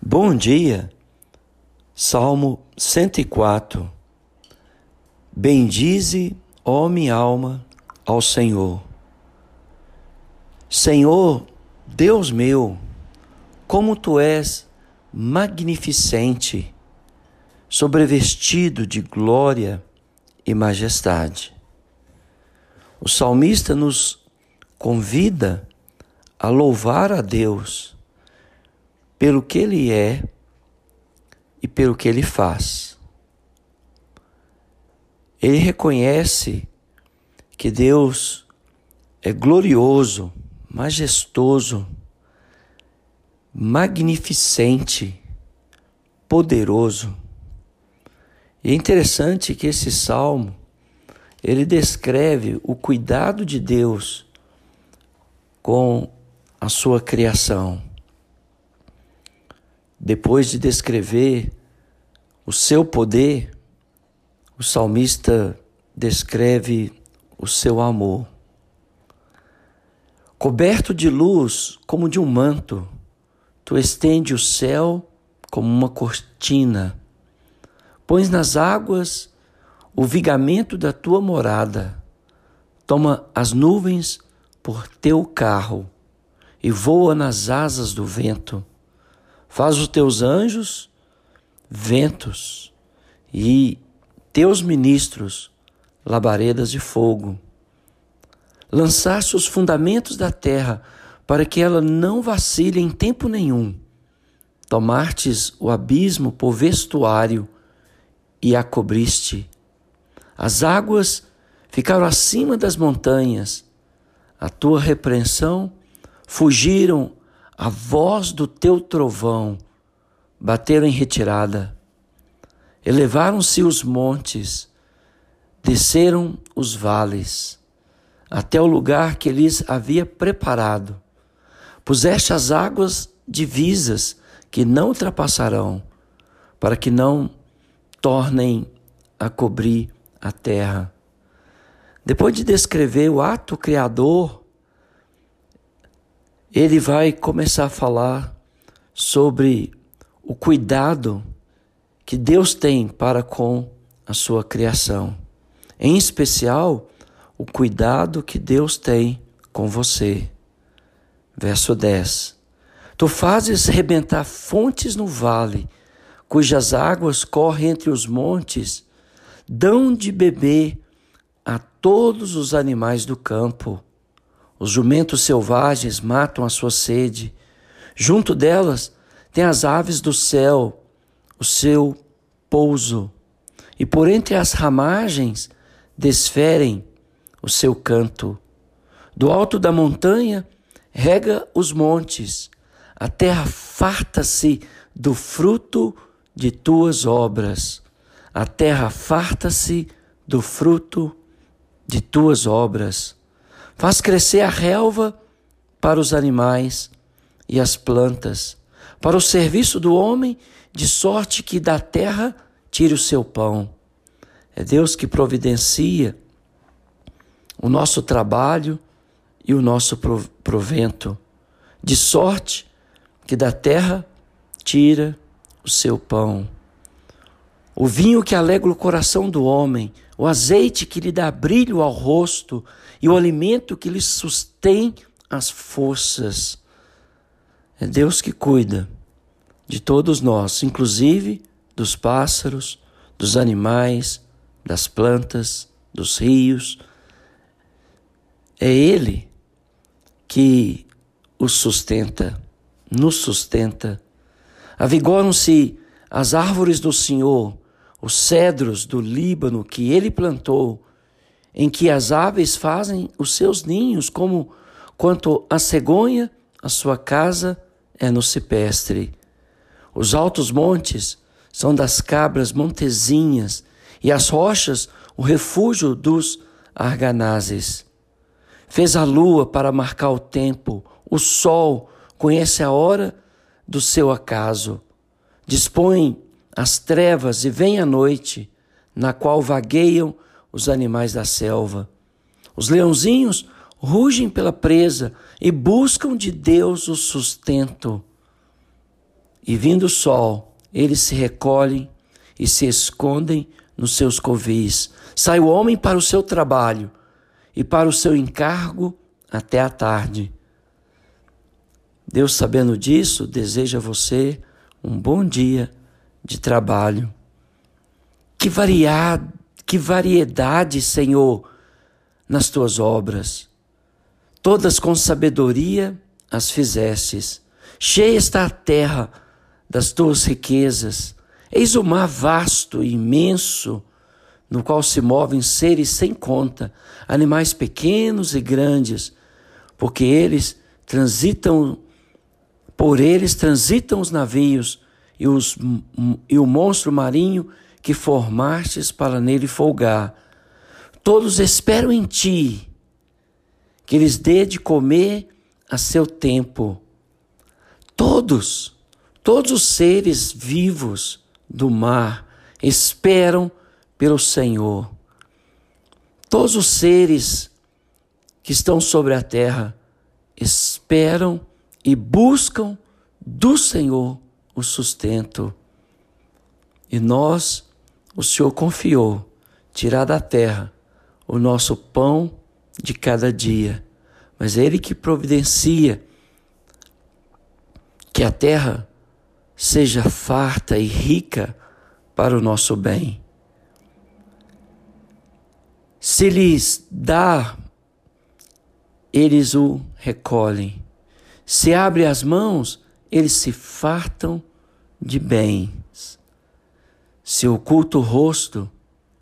Bom dia, Salmo 104. Bendize, ó minha alma, ao Senhor. Senhor, Deus meu, como tu és magnificente, sobrevestido de glória e majestade. O salmista nos convida a louvar a Deus pelo que ele é e pelo que ele faz. Ele reconhece que Deus é glorioso, majestoso, magnificente, poderoso. E é interessante que esse salmo ele descreve o cuidado de Deus com a sua criação. Depois de descrever o seu poder, o salmista descreve o seu amor. Coberto de luz como de um manto, tu estende o céu como uma cortina, pões nas águas o vigamento da tua morada, toma as nuvens por teu carro e voa nas asas do vento. Faz os teus anjos ventos e teus ministros labaredas de fogo. Lançaste os fundamentos da terra para que ela não vacile em tempo nenhum. Tomastes o abismo por vestuário e a cobriste. As águas ficaram acima das montanhas. A tua repreensão fugiram a voz do teu trovão, bateram em retirada. Elevaram-se os montes, desceram os vales, até o lugar que lhes havia preparado. Puseste as águas divisas que não ultrapassarão, para que não tornem a cobrir a terra. Depois de descrever o ato criador ele vai começar a falar sobre o cuidado que Deus tem para com a sua criação. Em especial, o cuidado que Deus tem com você. Verso 10. Tu fazes rebentar fontes no vale, cujas águas correm entre os montes, dão de beber a todos os animais do campo. Os jumentos selvagens matam a sua sede. Junto delas tem as aves do céu, o seu pouso. E por entre as ramagens desferem o seu canto. Do alto da montanha rega os montes. A terra farta-se do fruto de tuas obras. A terra farta-se do fruto de tuas obras. Faz crescer a relva para os animais e as plantas, para o serviço do homem, de sorte que da terra tire o seu pão. É Deus que providencia o nosso trabalho e o nosso provento, de sorte que da terra tira o seu pão. O vinho que alegra o coração do homem, o azeite que lhe dá brilho ao rosto e o alimento que lhe sustém as forças. É Deus que cuida de todos nós, inclusive dos pássaros, dos animais, das plantas, dos rios. É Ele que os sustenta, nos sustenta. Avigoram-se as árvores do Senhor os cedros do Líbano que ele plantou, em que as aves fazem os seus ninhos, como quanto a cegonha, a sua casa é no cipestre. Os altos montes são das cabras montezinhas, e as rochas o refúgio dos arganazes. Fez a lua para marcar o tempo, o sol conhece a hora do seu acaso. Dispõe as trevas e vem a noite, na qual vagueiam os animais da selva. Os leãozinhos rugem pela presa e buscam de Deus o sustento. e vindo o sol, eles se recolhem e se escondem nos seus covis. Sai o homem para o seu trabalho e para o seu encargo até a tarde. Deus, sabendo disso, deseja a você um bom dia de trabalho. Que, variado, que variedade, Senhor, nas tuas obras. Todas com sabedoria as fizestes. Cheia está a terra das tuas riquezas. Eis o mar vasto e imenso, no qual se movem seres sem conta, animais pequenos e grandes, porque eles transitam, por eles transitam os navios e, os, e o monstro marinho que formastes para nele folgar. Todos esperam em ti, que lhes dê de comer a seu tempo. Todos, todos os seres vivos do mar esperam pelo Senhor. Todos os seres que estão sobre a terra esperam e buscam do Senhor o sustento. E nós, o Senhor confiou tirar da terra o nosso pão de cada dia, mas é Ele que providencia que a terra seja farta e rica para o nosso bem. Se lhes dá, eles o recolhem. Se abre as mãos, eles se fartam de bens. Se oculta o rosto,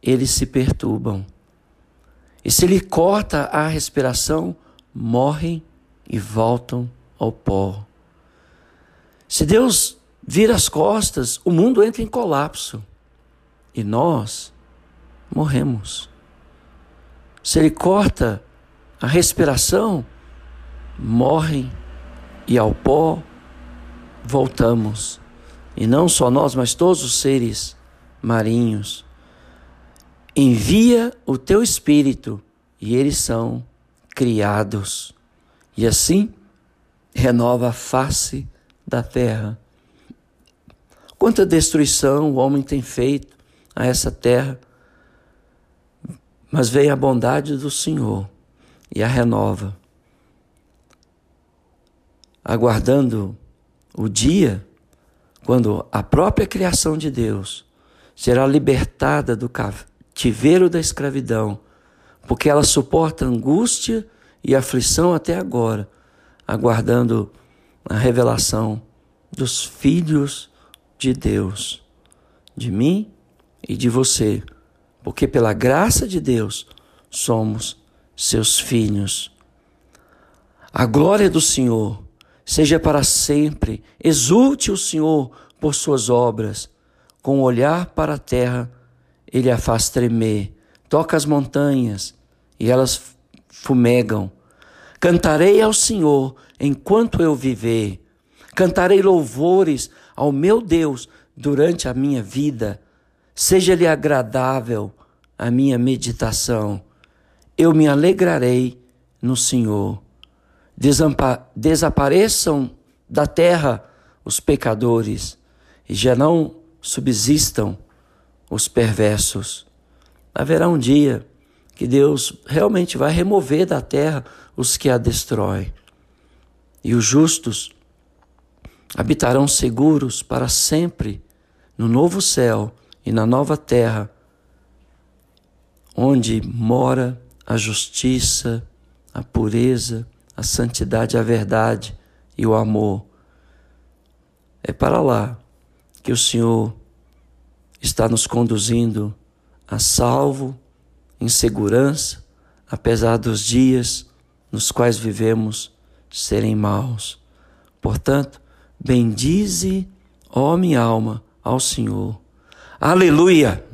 eles se perturbam. E se lhe corta a respiração, morrem e voltam ao pó. Se Deus vira as costas, o mundo entra em colapso e nós morremos. Se Ele corta a respiração, morrem e ao pó voltamos. E não só nós, mas todos os seres marinhos. Envia o teu espírito e eles são criados. E assim renova a face da terra. Quanta destruição o homem tem feito a essa terra, mas veio a bondade do Senhor e a renova, aguardando o dia quando a própria criação de Deus será libertada do cativeiro da escravidão, porque ela suporta angústia e aflição até agora, aguardando a revelação dos filhos de Deus, de mim e de você, porque pela graça de Deus somos seus filhos. A glória do Senhor seja para sempre. Exulte o Senhor por suas obras. Com o olhar para a terra, ele a faz tremer. Toca as montanhas e elas fumegam. Cantarei ao Senhor enquanto eu viver. Cantarei louvores ao meu Deus durante a minha vida. Seja-lhe agradável a minha meditação. Eu me alegrarei no Senhor. Desapareçam da terra os pecadores e já não subsistam os perversos. Haverá um dia que Deus realmente vai remover da terra os que a destroem. E os justos habitarão seguros para sempre no novo céu e na nova terra, onde mora a justiça, a pureza, a santidade, a verdade e o amor. É para lá que o Senhor está nos conduzindo a salvo em segurança, apesar dos dias nos quais vivemos serem maus. Portanto, bendize, ó minha alma, ao Senhor. Aleluia!